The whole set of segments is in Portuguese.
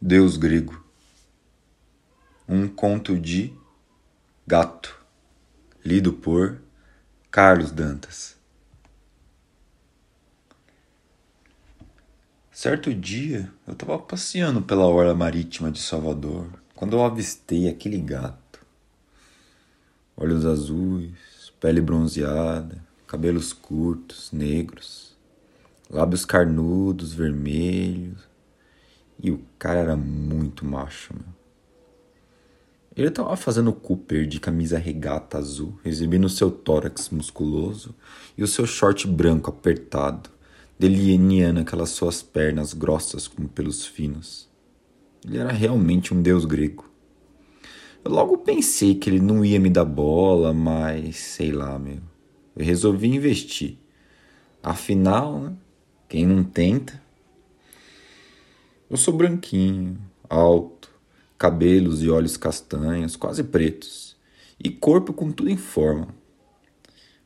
Deus grego. Um conto de Gato, lido por Carlos Dantas. Certo dia, eu estava passeando pela orla marítima de Salvador quando eu avistei aquele gato. Olhos azuis, pele bronzeada, cabelos curtos, negros, lábios carnudos, vermelhos, e o cara era muito macho, meu. Ele tava fazendo Cooper de camisa regata azul, exibindo seu tórax musculoso e o seu short branco apertado, delineando aquelas suas pernas grossas como pelos finos. Ele era realmente um deus grego. Eu logo pensei que ele não ia me dar bola, mas sei lá, meu. Eu resolvi investir. Afinal, né, quem não tenta, eu sou branquinho, alto, cabelos e olhos castanhos, quase pretos, e corpo com tudo em forma.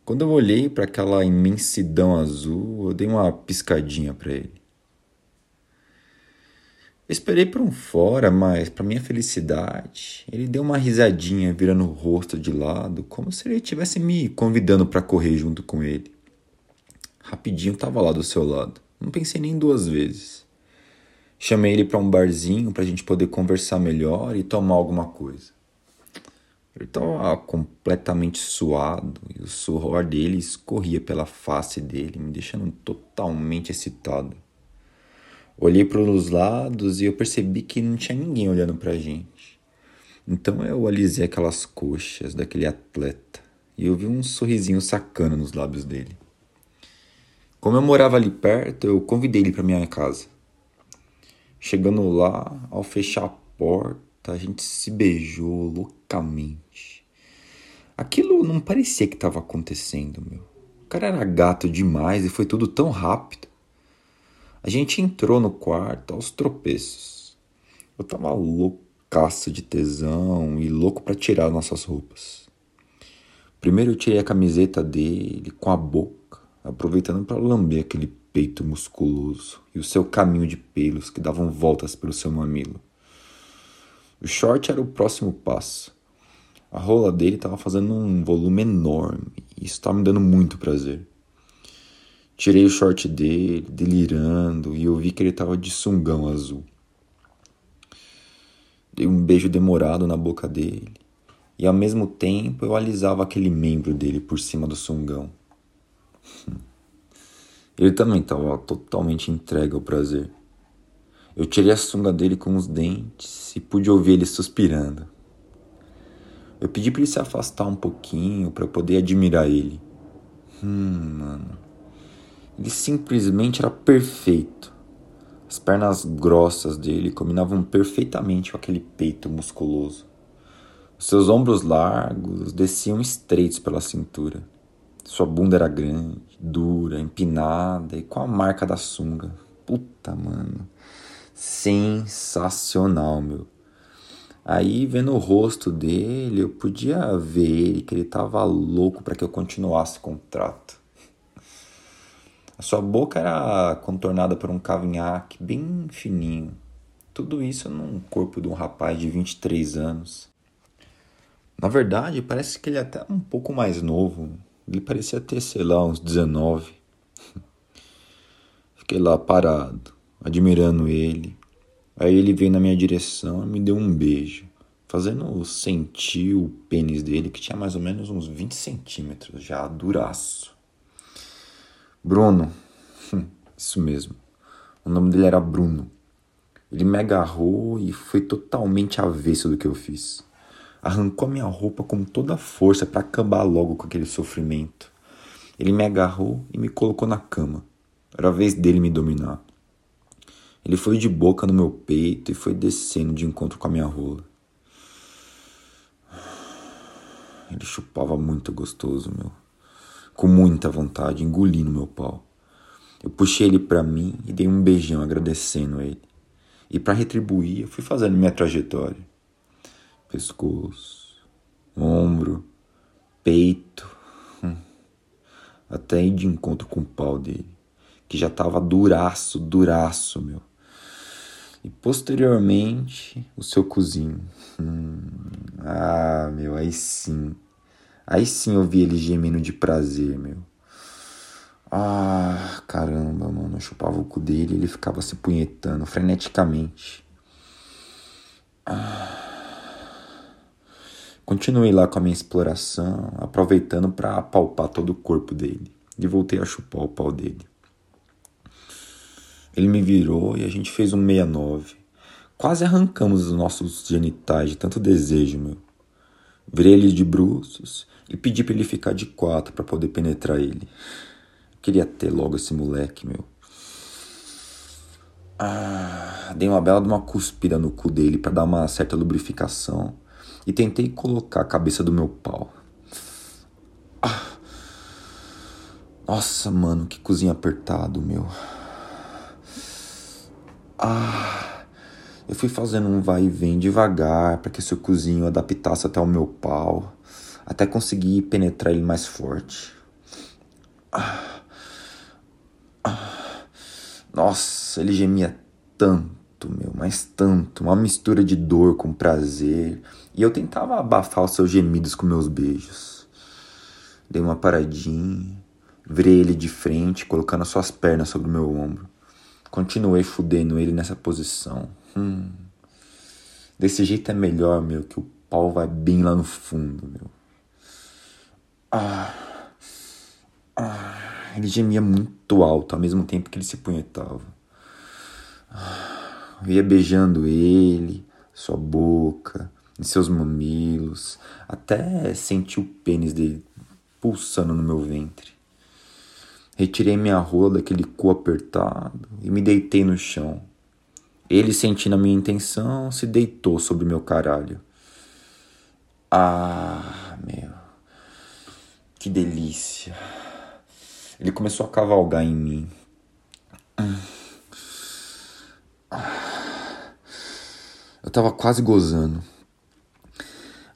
Quando eu olhei para aquela imensidão azul, eu dei uma piscadinha para ele. esperei por um fora, mas, para minha felicidade, ele deu uma risadinha, virando o rosto de lado, como se ele estivesse me convidando para correr junto com ele. Rapidinho estava lá do seu lado. Não pensei nem duas vezes. Chamei ele para um barzinho para a gente poder conversar melhor e tomar alguma coisa. Ele estava completamente suado e o suor dele escorria pela face dele, me deixando totalmente excitado. Olhei para os lados e eu percebi que não tinha ninguém olhando para a gente. Então eu alisei aquelas coxas daquele atleta e eu vi um sorrisinho sacano nos lábios dele. Como eu morava ali perto, eu convidei ele para minha casa. Chegando lá, ao fechar a porta, a gente se beijou loucamente. Aquilo não parecia que estava acontecendo, meu. O cara era gato demais e foi tudo tão rápido. A gente entrou no quarto aos tropeços. Eu tava loucaço de tesão e louco para tirar nossas roupas. Primeiro eu tirei a camiseta dele com a boca, aproveitando para lamber aquele peito musculoso e o seu caminho de pelos que davam voltas pelo seu mamilo. O short era o próximo passo. A rola dele estava fazendo um volume enorme e isso estava me dando muito prazer. Tirei o short dele, delirando, e eu vi que ele estava de sungão azul. Dei um beijo demorado na boca dele, e ao mesmo tempo eu alisava aquele membro dele por cima do sungão. Ele também estava totalmente entregue ao prazer. Eu tirei a sunga dele com os dentes e pude ouvir ele suspirando. Eu pedi para ele se afastar um pouquinho para poder admirar ele. Hum, mano. Ele simplesmente era perfeito. As pernas grossas dele combinavam perfeitamente com aquele peito musculoso. Os seus ombros largos desciam estreitos pela cintura. Sua bunda era grande, dura, empinada e com a marca da sunga. Puta, mano. Sensacional, meu. Aí, vendo o rosto dele, eu podia ver que ele tava louco para que eu continuasse o contrato. A sua boca era contornada por um cavanhaque bem fininho. Tudo isso num corpo de um rapaz de 23 anos. Na verdade, parece que ele é até um pouco mais novo. Ele parecia ter, sei lá, uns 19. Fiquei lá parado, admirando ele. Aí ele veio na minha direção e me deu um beijo, fazendo sentir o pênis dele, que tinha mais ou menos uns 20 centímetros, já duraço. Bruno, isso mesmo. O nome dele era Bruno. Ele me agarrou e foi totalmente avesso do que eu fiz arrancou a minha roupa com toda a força para acabar logo com aquele sofrimento. Ele me agarrou e me colocou na cama. Era a vez dele me dominar. Ele foi de boca no meu peito e foi descendo de encontro com a minha rola. Ele chupava muito gostoso, meu. Com muita vontade, engolindo meu pau. Eu puxei ele para mim e dei um beijão agradecendo ele. E para retribuir, eu fui fazendo minha trajetória pescoço, ombro, peito, hum. até ir de encontro com o pau dele, que já tava duraço, duraço, meu. E posteriormente, o seu cozinho. Hum, ah, meu, aí sim. Aí sim eu vi ele gemendo de prazer, meu. Ah, caramba, mano. Eu chupava o cu dele e ele ficava se punhetando freneticamente. Ah. Continuei lá com a minha exploração, aproveitando para apalpar todo o corpo dele. E voltei a chupar o pau dele. Ele me virou e a gente fez um 69. Quase arrancamos os nossos genitais de tanto desejo, meu. Virei ele de bruços e pedi para ele ficar de quatro para poder penetrar ele. Queria ter logo esse moleque, meu. Ah, dei uma bela de uma cuspida no cu dele para dar uma certa lubrificação e tentei colocar a cabeça do meu pau. Ah. Nossa, mano, que cozinha apertado, meu. Ah, eu fui fazendo um vai e vem devagar para que seu cozinho adaptasse até o meu pau, até conseguir penetrar ele mais forte. Ah, ah, nossa, ele gemia tanto, meu, mas tanto, uma mistura de dor com prazer, e eu tentava abafar os seus gemidos com meus beijos. Dei uma paradinha, virei ele de frente, colocando as suas pernas sobre o meu ombro. Continuei fudendo ele nessa posição. Hum. Desse jeito é melhor, meu, que o pau vai bem lá no fundo, meu. Ah. ah. Ele gemia muito alto ao mesmo tempo que ele se punhetava. Ah. Eu ia beijando ele, sua boca, em seus mamilos, até senti o pênis dele pulsando no meu ventre. Retirei minha rola daquele cu apertado e me deitei no chão. Ele, sentindo a minha intenção, se deitou sobre meu caralho. Ah, meu. Que delícia. Ele começou a cavalgar em mim. Tava quase gozando.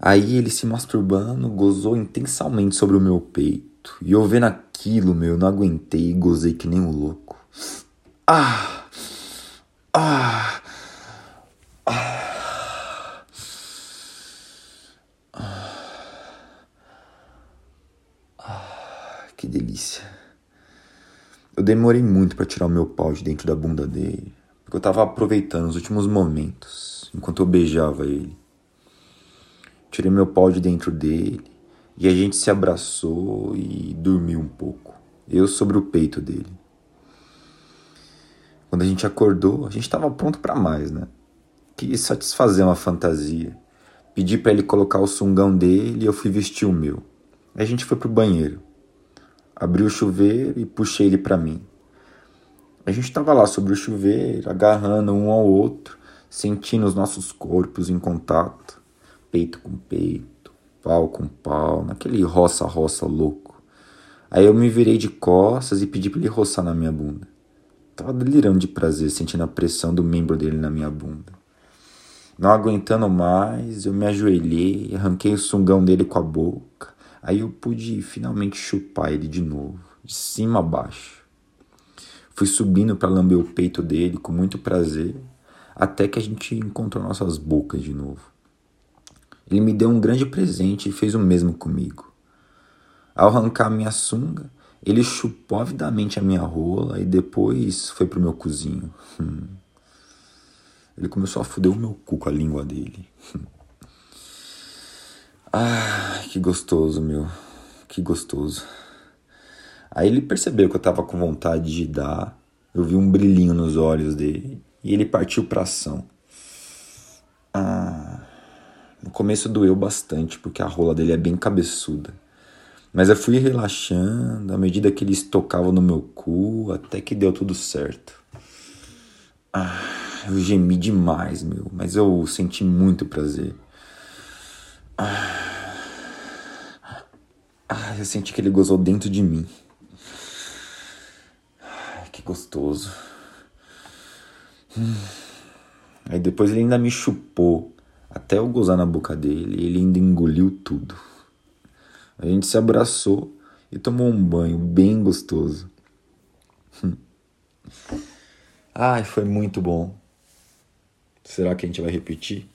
Aí ele se masturbando, gozou intensamente sobre o meu peito. E eu vendo aquilo, meu, não aguentei e gozei que nem um louco. Ah! Ah! Ah! ah que delícia. Eu demorei muito para tirar o meu pau de dentro da bunda dele, porque eu tava aproveitando os últimos momentos enquanto eu beijava ele. Tirei meu pau de dentro dele e a gente se abraçou e dormiu um pouco. Eu sobre o peito dele. Quando a gente acordou, a gente estava pronto para mais, né? Quis satisfazer uma fantasia. Pedi para ele colocar o sungão dele e eu fui vestir o meu. A gente foi pro banheiro. Abri o chuveiro e puxei ele para mim. A gente estava lá sobre o chuveiro, agarrando um ao outro, sentindo os nossos corpos em contato, peito com peito pau com pau, naquele roça-roça louco. Aí eu me virei de costas e pedi para ele roçar na minha bunda. Tava delirando de prazer, sentindo a pressão do membro dele na minha bunda. Não aguentando mais, eu me ajoelhei, arranquei o sungão dele com a boca. Aí eu pude finalmente chupar ele de novo, de cima a baixo. Fui subindo para lamber o peito dele com muito prazer, até que a gente encontrou nossas bocas de novo. Ele me deu um grande presente e fez o mesmo comigo. Ao arrancar minha sunga, ele chupou avidamente a minha rola e depois foi pro meu cozinho. Hum. Ele começou a foder o meu cu com a língua dele. Hum. Ah, que gostoso, meu. Que gostoso. Aí ele percebeu que eu tava com vontade de dar. Eu vi um brilhinho nos olhos dele e ele partiu pra ação. Ah. No começo doeu bastante, porque a rola dele é bem cabeçuda. Mas eu fui relaxando à medida que eles tocavam no meu cu, até que deu tudo certo. Ah, eu gemi demais, meu, mas eu senti muito prazer. Ah, ah eu senti que ele gozou dentro de mim. Ah, que gostoso. Hum. Aí depois ele ainda me chupou até eu gozar na boca dele, ele ainda engoliu tudo. A gente se abraçou e tomou um banho bem gostoso. Ai, foi muito bom. Será que a gente vai repetir?